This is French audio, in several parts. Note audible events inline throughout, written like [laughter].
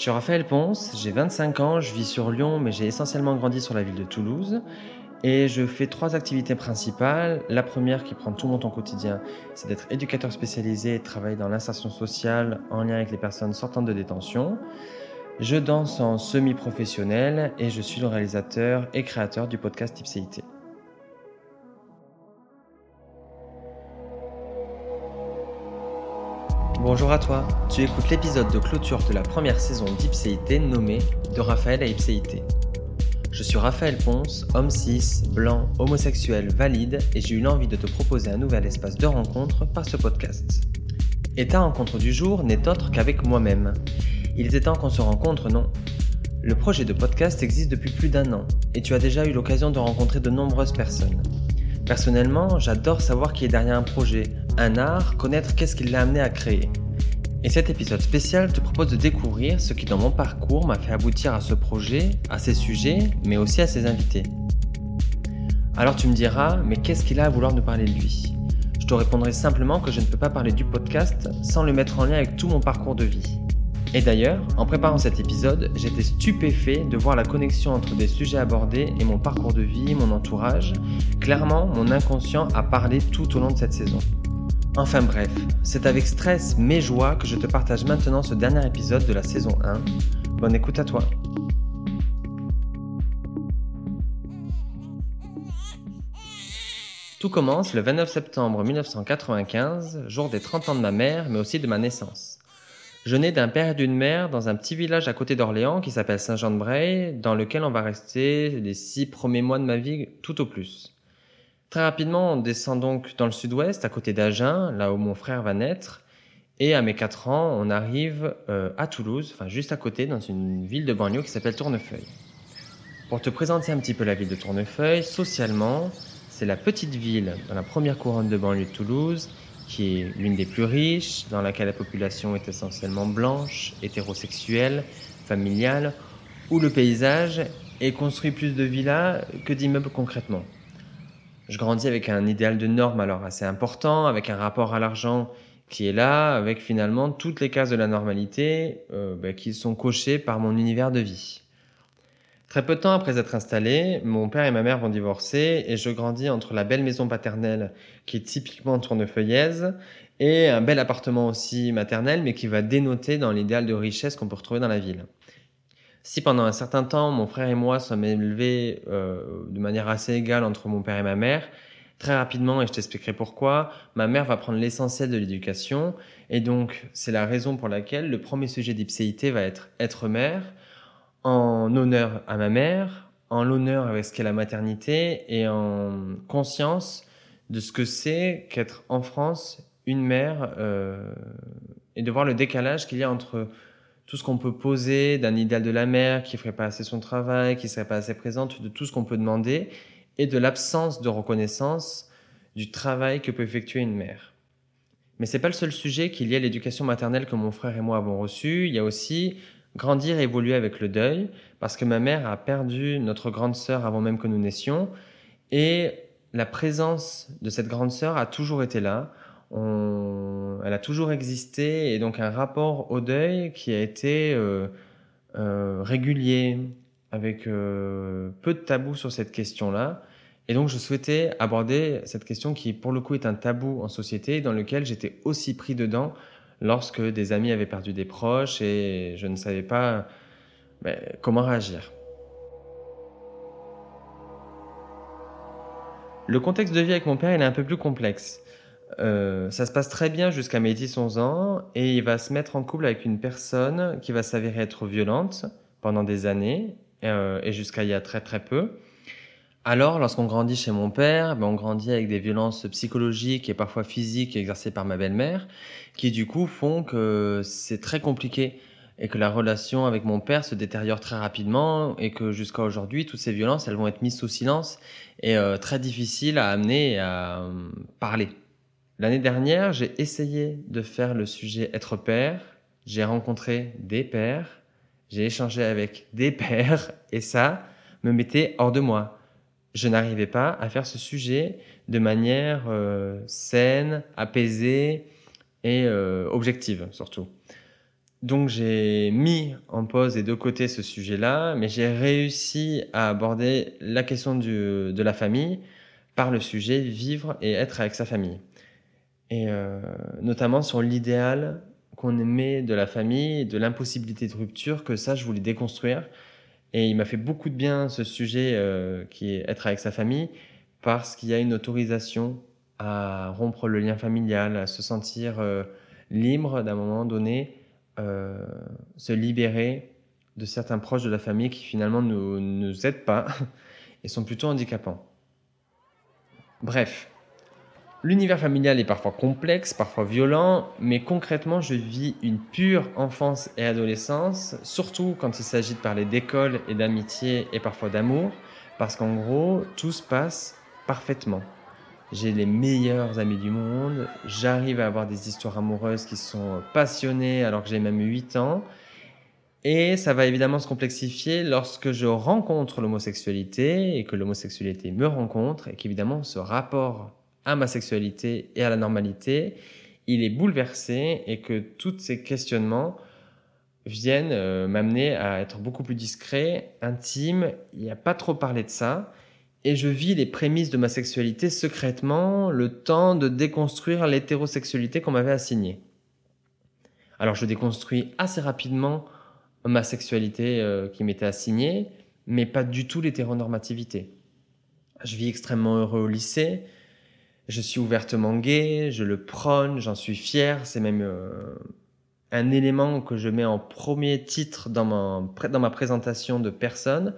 Je suis Raphaël Ponce, j'ai 25 ans, je vis sur Lyon, mais j'ai essentiellement grandi sur la ville de Toulouse. Et je fais trois activités principales. La première qui prend tout mon temps quotidien, c'est d'être éducateur spécialisé et travailler dans l'insertion sociale en lien avec les personnes sortant de détention. Je danse en semi-professionnel et je suis le réalisateur et créateur du podcast Ipséité. Bonjour à toi, tu écoutes l'épisode de clôture de la première saison d'Ipséité nommé De Raphaël à Ipséité. Je suis Raphaël Ponce, homme cis, blanc, homosexuel, valide et j'ai eu l'envie de te proposer un nouvel espace de rencontre par ce podcast. Et ta rencontre du jour n'est autre qu'avec moi-même. Il était temps qu'on se rencontre, non? Le projet de podcast existe depuis plus d'un an et tu as déjà eu l'occasion de rencontrer de nombreuses personnes. Personnellement, j'adore savoir qui est derrière un projet, un art, connaître qu'est-ce qui l'a amené à créer. Et cet épisode spécial te propose de découvrir ce qui dans mon parcours m'a fait aboutir à ce projet, à ces sujets, mais aussi à ses invités. Alors tu me diras, mais qu'est-ce qu'il a à vouloir nous parler de lui? Je te répondrai simplement que je ne peux pas parler du podcast sans le mettre en lien avec tout mon parcours de vie. Et d'ailleurs, en préparant cet épisode, j'étais stupéfait de voir la connexion entre des sujets abordés et mon parcours de vie, mon entourage. Clairement, mon inconscient a parlé tout au long de cette saison. Enfin bref, c'est avec stress mais joie que je te partage maintenant ce dernier épisode de la saison 1. Bonne écoute à toi. Tout commence le 29 septembre 1995, jour des 30 ans de ma mère, mais aussi de ma naissance. Je nais d'un père et d'une mère dans un petit village à côté d'Orléans qui s'appelle Saint-Jean-de-Bray, dans lequel on va rester les six premiers mois de ma vie tout au plus. Très rapidement, on descend donc dans le sud-ouest, à côté d'Agen, là où mon frère va naître. Et à mes 4 ans, on arrive euh, à Toulouse, enfin juste à côté, dans une ville de banlieue qui s'appelle Tournefeuille. Pour te présenter un petit peu la ville de Tournefeuille, socialement, c'est la petite ville dans la première couronne de banlieue de Toulouse, qui est l'une des plus riches, dans laquelle la population est essentiellement blanche, hétérosexuelle, familiale, où le paysage est construit plus de villas que d'immeubles concrètement je grandis avec un idéal de norme alors assez important, avec un rapport à l'argent qui est là, avec finalement toutes les cases de la normalité euh, bah, qui sont cochées par mon univers de vie. Très peu de temps après être installé, mon père et ma mère vont divorcer et je grandis entre la belle maison paternelle qui est typiquement tournefeuillaise et un bel appartement aussi maternel mais qui va dénoter dans l'idéal de richesse qu'on peut retrouver dans la ville. Si pendant un certain temps, mon frère et moi sommes élevés euh, de manière assez égale entre mon père et ma mère, très rapidement, et je t'expliquerai pourquoi, ma mère va prendre l'essentiel de l'éducation. Et donc, c'est la raison pour laquelle le premier sujet d'ipséité va être être mère, en honneur à ma mère, en l'honneur avec ce qu'est la maternité et en conscience de ce que c'est qu'être en France une mère euh, et de voir le décalage qu'il y a entre tout ce qu'on peut poser d'un idéal de la mère qui ferait pas assez son travail, qui serait pas assez présente, de tout ce qu'on peut demander, et de l'absence de reconnaissance du travail que peut effectuer une mère. Mais c'est pas le seul sujet qu'il y a l'éducation maternelle que mon frère et moi avons reçue. Il y a aussi grandir et évoluer avec le deuil, parce que ma mère a perdu notre grande sœur avant même que nous naissions, et la présence de cette grande sœur a toujours été là elle a toujours existé et donc un rapport au deuil qui a été euh, euh, régulier, avec euh, peu de tabou sur cette question-là. Et donc je souhaitais aborder cette question qui pour le coup est un tabou en société dans lequel j'étais aussi pris dedans lorsque des amis avaient perdu des proches et je ne savais pas ben, comment réagir. Le contexte de vie avec mon père il est un peu plus complexe. Euh, ça se passe très bien jusqu'à mes 10-11 ans et il va se mettre en couple avec une personne qui va s'avérer être violente pendant des années euh, et jusqu'à il y a très très peu. Alors, lorsqu'on grandit chez mon père, ben on grandit avec des violences psychologiques et parfois physiques exercées par ma belle-mère, qui du coup font que c'est très compliqué et que la relation avec mon père se détériore très rapidement et que jusqu'à aujourd'hui, toutes ces violences, elles vont être mises sous silence et euh, très difficiles à amener et à euh, parler. L'année dernière, j'ai essayé de faire le sujet être père. J'ai rencontré des pères, j'ai échangé avec des pères et ça me mettait hors de moi. Je n'arrivais pas à faire ce sujet de manière euh, saine, apaisée et euh, objective surtout. Donc j'ai mis en pause et de côté ce sujet-là, mais j'ai réussi à aborder la question de la famille par le sujet vivre et être avec sa famille. Et euh, notamment sur l'idéal qu'on aimait de la famille, de l'impossibilité de rupture, que ça je voulais déconstruire. Et il m'a fait beaucoup de bien ce sujet euh, qui est être avec sa famille, parce qu'il y a une autorisation à rompre le lien familial, à se sentir euh, libre d'un moment donné, euh, se libérer de certains proches de la famille qui finalement ne nous aident pas [laughs] et sont plutôt handicapants. Bref, l'univers familial est parfois complexe, parfois violent, mais concrètement je vis une pure enfance et adolescence, surtout quand il s'agit de parler d'école et d'amitié et parfois d'amour, parce qu'en gros tout se passe parfaitement. J'ai les meilleurs amis du monde, j'arrive à avoir des histoires amoureuses qui sont passionnées alors que j'ai même 8 ans. Et ça va évidemment se complexifier lorsque je rencontre l'homosexualité et que l'homosexualité me rencontre et qu'évidemment ce rapport à ma sexualité et à la normalité, il est bouleversé et que tous ces questionnements viennent euh, m'amener à être beaucoup plus discret, intime. Il n'y a pas trop parlé de ça et je vis les prémices de ma sexualité secrètement, le temps de déconstruire l'hétérosexualité qu'on m'avait assignée. Alors je déconstruis assez rapidement ma sexualité euh, qui m'était assignée, mais pas du tout l'hétéronormativité. Je vis extrêmement heureux au lycée, je suis ouvertement gay, je le prône, j'en suis fier, c'est même euh, un élément que je mets en premier titre dans ma, dans ma présentation de personne.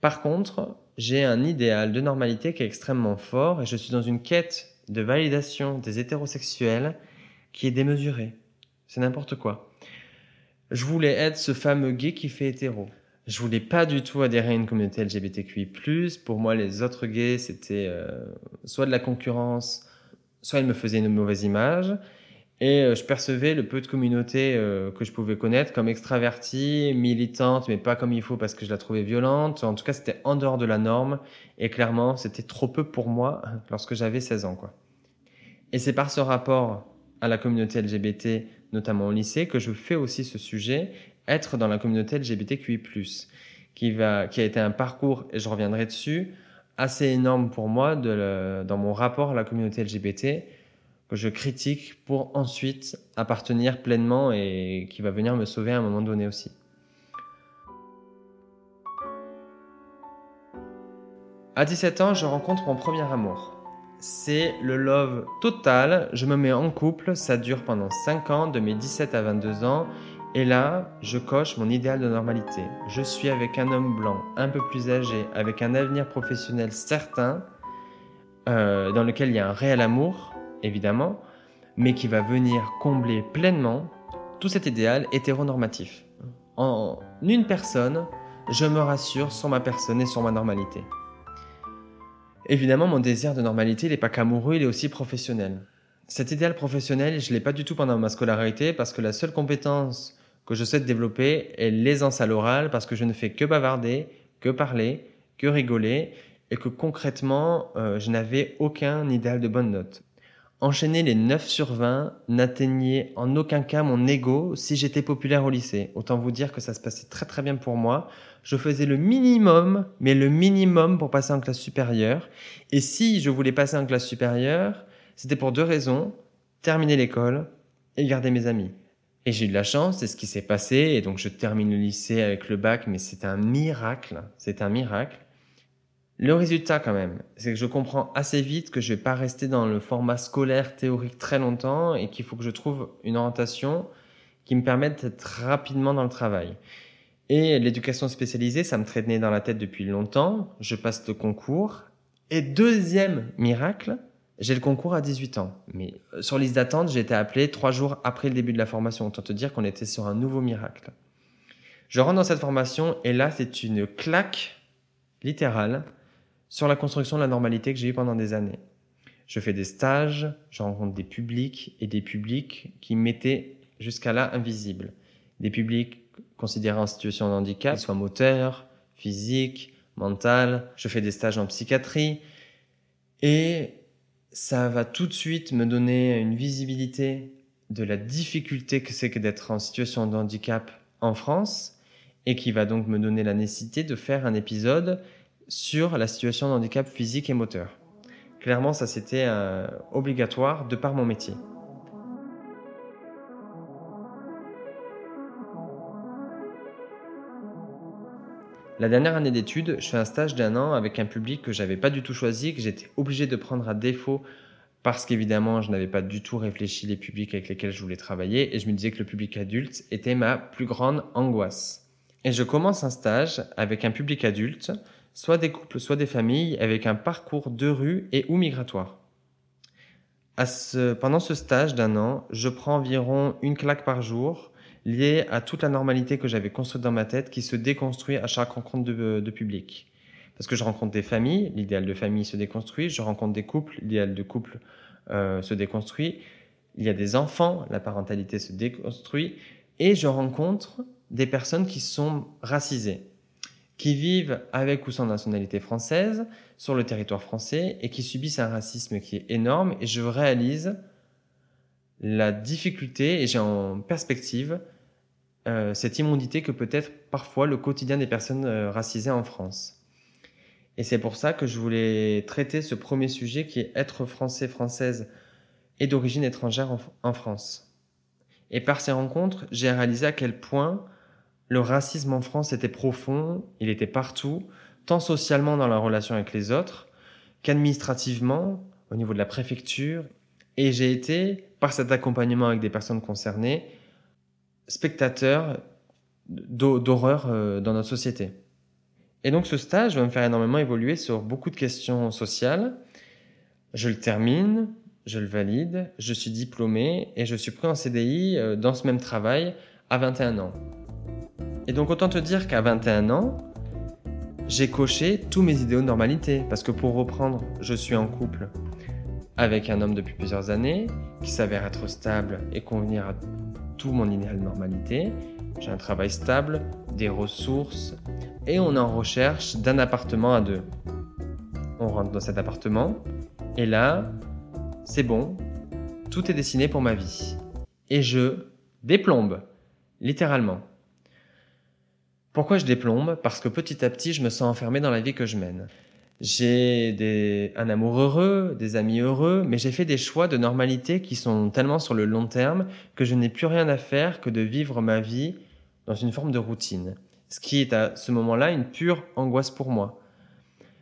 Par contre, j'ai un idéal de normalité qui est extrêmement fort et je suis dans une quête de validation des hétérosexuels qui est démesurée. C'est n'importe quoi. Je voulais être ce fameux gay qui fait hétéro. Je voulais pas du tout adhérer à une communauté LGBTQI+. Pour moi, les autres gays, c'était euh, soit de la concurrence, soit ils me faisaient une mauvaise image. Et euh, je percevais le peu de communauté euh, que je pouvais connaître comme extravertie, militante, mais pas comme il faut parce que je la trouvais violente. En tout cas, c'était en dehors de la norme. Et clairement, c'était trop peu pour moi [laughs] lorsque j'avais 16 ans. Quoi. Et c'est par ce rapport à la communauté LGBT, notamment au lycée, que je fais aussi ce sujet, être dans la communauté LGBTQI+, qui, a été un parcours, et je reviendrai dessus, assez énorme pour moi dans mon rapport à la communauté LGBT, que je critique pour ensuite appartenir pleinement et qui va venir me sauver à un moment donné aussi. À 17 ans, je rencontre mon premier amour. C'est le love total, je me mets en couple, ça dure pendant 5 ans, de mes 17 à 22 ans, et là, je coche mon idéal de normalité. Je suis avec un homme blanc, un peu plus âgé, avec un avenir professionnel certain, euh, dans lequel il y a un réel amour, évidemment, mais qui va venir combler pleinement tout cet idéal hétéronormatif. En une personne, je me rassure sur ma personne et sur ma normalité. Évidemment, mon désir de normalité, il n'est pas qu'amoureux, il est aussi professionnel. Cet idéal professionnel, je ne l'ai pas du tout pendant ma scolarité parce que la seule compétence que je souhaite développer est l'aisance à l'oral parce que je ne fais que bavarder, que parler, que rigoler et que concrètement, euh, je n'avais aucun idéal de bonne note. Enchaîner les 9 sur 20 n'atteignait en aucun cas mon ego si j'étais populaire au lycée. Autant vous dire que ça se passait très très bien pour moi. Je faisais le minimum, mais le minimum pour passer en classe supérieure. Et si je voulais passer en classe supérieure, c'était pour deux raisons. Terminer l'école et garder mes amis. Et j'ai eu de la chance, c'est ce qui s'est passé. Et donc je termine le lycée avec le bac, mais c'est un miracle. C'est un miracle. Le résultat quand même, c'est que je comprends assez vite que je vais pas rester dans le format scolaire théorique très longtemps et qu'il faut que je trouve une orientation qui me permette d'être rapidement dans le travail. Et l'éducation spécialisée, ça me traînait dans la tête depuis longtemps. Je passe le concours. Et deuxième miracle, j'ai le concours à 18 ans. Mais euh, sur liste d'attente, j'ai été appelé trois jours après le début de la formation. Autant te dire qu'on était sur un nouveau miracle. Je rentre dans cette formation et là, c'est une claque littérale sur la construction de la normalité que j'ai eu pendant des années. Je fais des stages, je rencontre des publics et des publics qui m'étaient jusqu'à là invisibles. Des publics considérés en situation de handicap, qu'ils soient moteurs, physiques, mental. Je fais des stages en psychiatrie et ça va tout de suite me donner une visibilité de la difficulté que c'est que d'être en situation de handicap en France et qui va donc me donner la nécessité de faire un épisode sur la situation de handicap physique et moteur. Clairement, ça c'était euh, obligatoire de par mon métier. La dernière année d'études, je fais un stage d'un an avec un public que j'avais pas du tout choisi, que j'étais obligé de prendre à défaut parce qu'évidemment, je n'avais pas du tout réfléchi les publics avec lesquels je voulais travailler et je me disais que le public adulte était ma plus grande angoisse. Et je commence un stage avec un public adulte, soit des couples, soit des familles, avec un parcours de rue et ou migratoire. À ce, pendant ce stage d'un an, je prends environ une claque par jour lié à toute la normalité que j'avais construite dans ma tête qui se déconstruit à chaque rencontre de, public. Parce que je rencontre des familles, l'idéal de famille se déconstruit, je rencontre des couples, l'idéal de couple euh, se déconstruit, il y a des enfants, la parentalité se déconstruit, et je rencontre des personnes qui sont racisées, qui vivent avec ou sans nationalité française sur le territoire français et qui subissent un racisme qui est énorme, et je réalise la difficulté, et j'ai en perspective euh, cette immonité que peut être parfois le quotidien des personnes euh, racisées en France. Et c'est pour ça que je voulais traiter ce premier sujet qui est être français, française et d'origine étrangère en, en France. Et par ces rencontres, j'ai réalisé à quel point le racisme en France était profond, il était partout, tant socialement dans la relation avec les autres qu'administrativement au niveau de la préfecture. Et j'ai été, par cet accompagnement avec des personnes concernées, spectateur d'horreur euh, dans notre société. Et donc ce stage va me faire énormément évoluer sur beaucoup de questions sociales. Je le termine, je le valide, je suis diplômé et je suis pris en CDI euh, dans ce même travail à 21 ans. Et donc autant te dire qu'à 21 ans, j'ai coché tous mes idéaux de normalité. Parce que pour reprendre, je suis en couple avec un homme depuis plusieurs années qui s'avère être stable et convenir à tout mon idéal de normalité. J'ai un travail stable, des ressources et on est en recherche d'un appartement à deux. On rentre dans cet appartement et là, c'est bon, tout est dessiné pour ma vie. Et je déplombe, littéralement. Pourquoi je déplombe? Parce que petit à petit, je me sens enfermé dans la vie que je mène. J'ai des, un amour heureux, des amis heureux, mais j'ai fait des choix de normalité qui sont tellement sur le long terme que je n'ai plus rien à faire que de vivre ma vie dans une forme de routine. Ce qui est à ce moment-là une pure angoisse pour moi.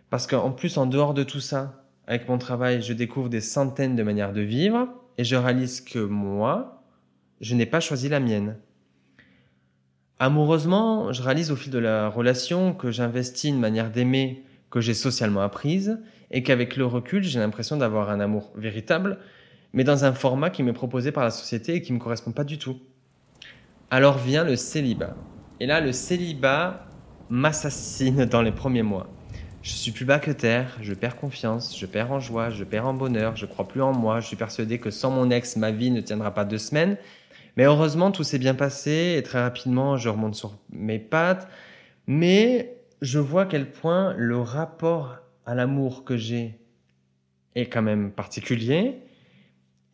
Parce qu'en plus, en dehors de tout ça, avec mon travail, je découvre des centaines de manières de vivre et je réalise que moi, je n'ai pas choisi la mienne. Amoureusement, je réalise au fil de la relation que j'investis une manière d'aimer que j'ai socialement apprise et qu'avec le recul, j'ai l'impression d'avoir un amour véritable, mais dans un format qui m'est proposé par la société et qui ne me correspond pas du tout. Alors vient le célibat. Et là, le célibat m'assassine dans les premiers mois. Je suis plus bas que terre, je perds confiance, je perds en joie, je perds en bonheur, je crois plus en moi, je suis persuadé que sans mon ex, ma vie ne tiendra pas deux semaines. Mais heureusement, tout s'est bien passé et très rapidement, je remonte sur mes pattes. Mais je vois à quel point le rapport à l'amour que j'ai est quand même particulier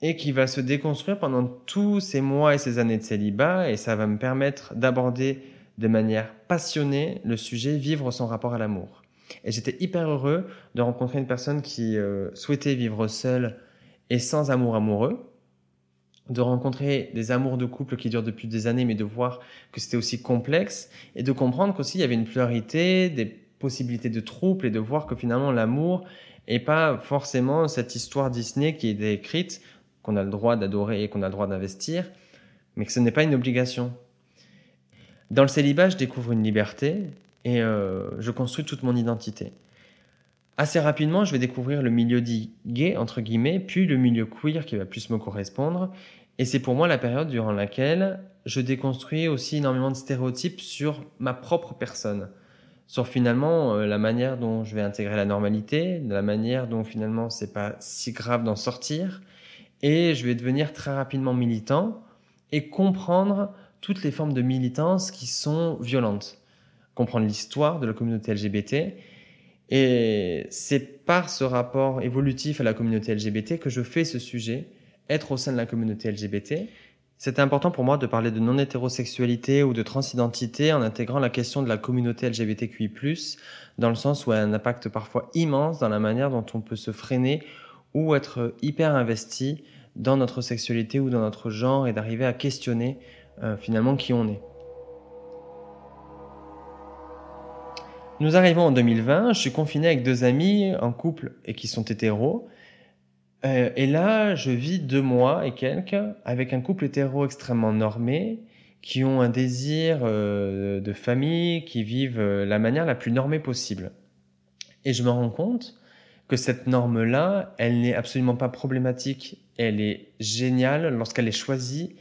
et qui va se déconstruire pendant tous ces mois et ces années de célibat et ça va me permettre d'aborder de manière passionnée le sujet vivre son rapport à l'amour. Et j'étais hyper heureux de rencontrer une personne qui euh, souhaitait vivre seule et sans amour amoureux de rencontrer des amours de couple qui durent depuis des années, mais de voir que c'était aussi complexe et de comprendre qu'aussi il y avait une pluralité, des possibilités de troubles et de voir que finalement l'amour est pas forcément cette histoire Disney qui est décrite, qu'on a le droit d'adorer et qu'on a le droit d'investir, mais que ce n'est pas une obligation. Dans le célibat, je découvre une liberté et euh, je construis toute mon identité. Assez rapidement, je vais découvrir le milieu dit gay, entre guillemets, puis le milieu queer qui va plus me correspondre, et c'est pour moi la période durant laquelle je déconstruis aussi énormément de stéréotypes sur ma propre personne, sur finalement euh, la manière dont je vais intégrer la normalité, la manière dont finalement c'est pas si grave d'en sortir, et je vais devenir très rapidement militant et comprendre toutes les formes de militance qui sont violentes, comprendre l'histoire de la communauté LGBT. Et c'est par ce rapport évolutif à la communauté LGBT que je fais ce sujet être au sein de la communauté LGBT. C'était important pour moi de parler de non-hétérosexualité ou de transidentité en intégrant la question de la communauté LGBTQI+, dans le sens où elle a un impact parfois immense dans la manière dont on peut se freiner ou être hyper investi dans notre sexualité ou dans notre genre et d'arriver à questionner euh, finalement qui on est. Nous arrivons en 2020, je suis confiné avec deux amis en couple et qui sont hétéros. Euh, et là, je vis deux mois et quelques avec un couple hétéro extrêmement normé, qui ont un désir euh, de famille, qui vivent euh, la manière la plus normée possible. Et je me rends compte que cette norme-là, elle n'est absolument pas problématique, elle est géniale lorsqu'elle est choisie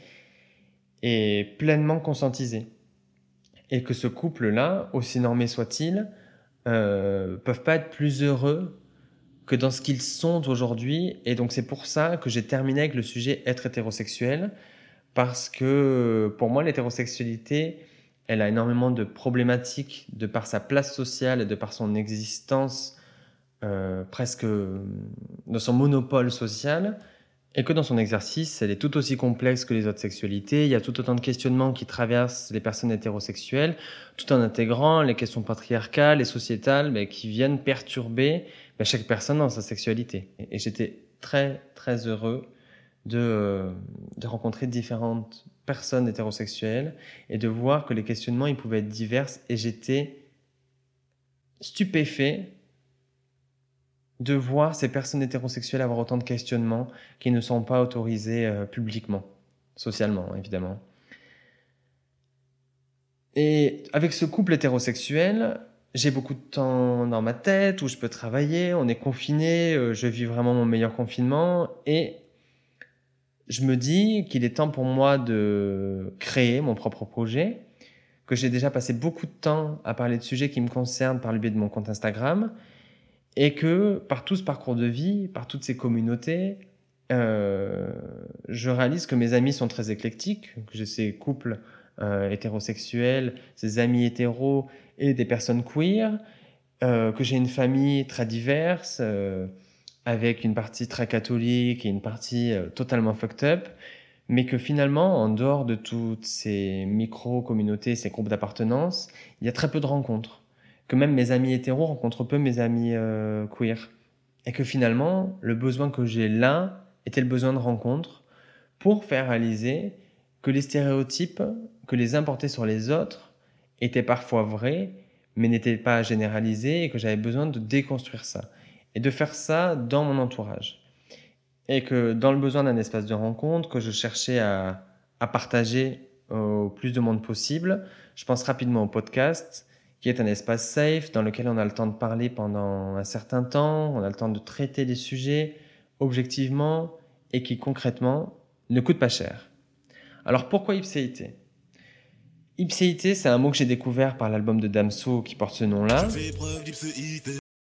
et pleinement conscientisée et que ce couple-là, aussi normé soit-il, euh, peuvent pas être plus heureux que dans ce qu'ils sont aujourd'hui. Et donc c'est pour ça que j'ai terminé avec le sujet être hétérosexuel, parce que pour moi l'hétérosexualité, elle a énormément de problématiques de par sa place sociale et de par son existence euh, presque de son monopole social et que dans son exercice, elle est tout aussi complexe que les autres sexualités. Il y a tout autant de questionnements qui traversent les personnes hétérosexuelles, tout en intégrant les questions patriarcales et sociétales mais qui viennent perturber chaque personne dans sa sexualité. Et, j'étais très, très heureux de, de rencontrer différentes personnes hétérosexuelles et de voir que les questionnements, ils pouvaient être divers. Et j'étais stupéfait de voir ces personnes hétérosexuelles avoir autant de questionnements qui ne sont pas autorisés euh, publiquement, socialement évidemment. Et avec ce couple hétérosexuel, j'ai beaucoup de temps dans ma tête où je peux travailler, on est confiné, euh, je vis vraiment mon meilleur confinement et je me dis qu'il est temps pour moi de créer mon propre projet, que j'ai déjà passé beaucoup de temps à parler de sujets qui me concernent par le biais de mon compte Instagram et que par tout ce parcours de vie, par toutes ces communautés, euh, je réalise que mes amis sont très éclectiques, que j'ai ces couples euh, hétérosexuels, ces amis hétéros et des personnes queer, euh, que j'ai une famille très diverse, euh, avec une partie très catholique et une partie totalement fucked up, mais que finalement, en dehors de toutes ces micro-communautés, ces groupes d'appartenance, il y a très peu de rencontres que même mes amis hétéros rencontrent peu mes amis queer. Et que finalement, le besoin que j'ai là était le besoin de rencontre pour faire réaliser que les stéréotypes que les uns sur les autres étaient parfois vrais, mais n'étaient pas généralisés et que j'avais besoin de déconstruire ça. Et de faire ça dans mon entourage. Et que dans le besoin d'un espace de rencontre, que je cherchais à, à partager au plus de monde possible, je pense rapidement au podcast, qui est un espace safe dans lequel on a le temps de parler pendant un certain temps, on a le temps de traiter des sujets objectivement et qui concrètement ne coûte pas cher. Alors pourquoi ipséité? Ipséité, c'est un mot que j'ai découvert par l'album de Damso qui porte ce nom-là.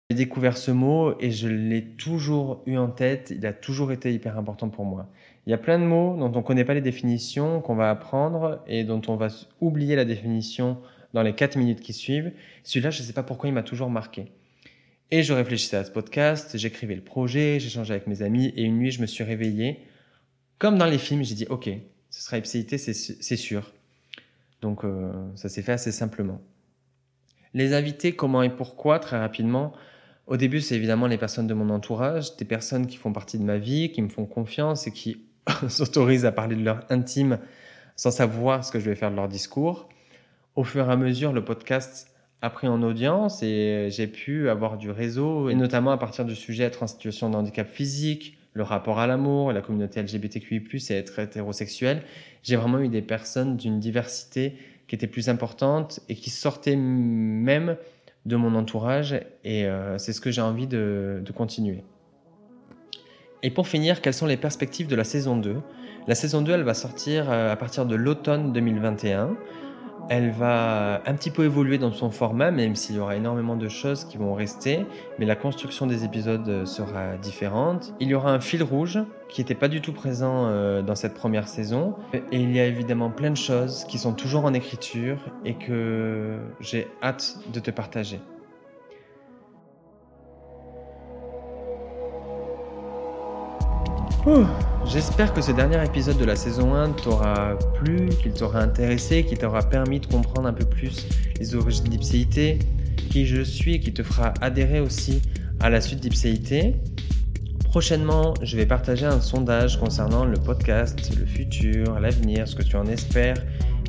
J'ai découvert ce mot et je l'ai toujours eu en tête, il a toujours été hyper important pour moi. Il y a plein de mots dont on ne connaît pas les définitions, qu'on va apprendre et dont on va oublier la définition dans les 4 minutes qui suivent. Celui-là, je ne sais pas pourquoi il m'a toujours marqué. Et je réfléchissais à ce podcast, j'écrivais le projet, j'échangeais avec mes amis, et une nuit, je me suis réveillé. Comme dans les films, j'ai dit, OK, ce sera ipséité, c'est sûr. Donc, euh, ça s'est fait assez simplement. Les invités, comment et pourquoi, très rapidement. Au début, c'est évidemment les personnes de mon entourage, des personnes qui font partie de ma vie, qui me font confiance et qui [laughs] s'autorisent à parler de leur intime sans savoir ce que je vais faire de leur discours au fur et à mesure, le podcast a pris en audience et j'ai pu avoir du réseau, et notamment à partir du sujet être en situation de handicap physique, le rapport à l'amour, la communauté LGBTQI+, et être hétérosexuel. J'ai vraiment eu des personnes d'une diversité qui était plus importante et qui sortaient même de mon entourage, et euh, c'est ce que j'ai envie de, de continuer. Et pour finir, quelles sont les perspectives de la saison 2 La saison 2, elle va sortir euh, à partir de l'automne 2021. Elle va un petit peu évoluer dans son format, même s'il y aura énormément de choses qui vont rester, mais la construction des épisodes sera différente. Il y aura un fil rouge qui n'était pas du tout présent euh, dans cette première saison, et il y a évidemment plein de choses qui sont toujours en écriture et que j'ai hâte de te partager. J'espère que ce dernier épisode de la saison 1 t'aura plu, qu'il t'aura intéressé, qu'il t'aura permis de comprendre un peu plus les origines d'Ipséité, qui je suis et qui te fera adhérer aussi à la suite d'Ipséité. Prochainement, je vais partager un sondage concernant le podcast, le futur, l'avenir, ce que tu en espères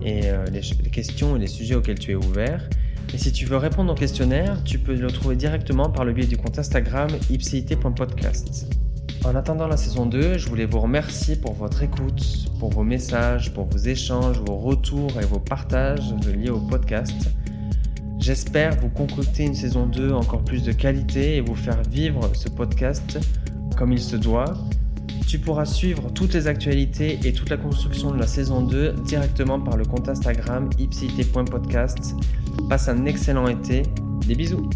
et euh, les, questions et les sujets auxquels tu es ouvert. Et si tu veux répondre au questionnaire, tu peux le trouver directement par le biais du compte Instagram ipcit.podcast. En attendant la saison 2, je voulais vous remercier pour votre écoute, pour vos messages, pour vos échanges, vos retours et vos partages liés au podcast. J'espère vous concocter une saison 2 encore plus de qualité et vous faire vivre ce podcast comme il se doit. Tu pourras suivre toutes les actualités et toute la construction de la saison 2 directement par le compte Instagram ipcit.podcast. Passe un excellent été. Des bisous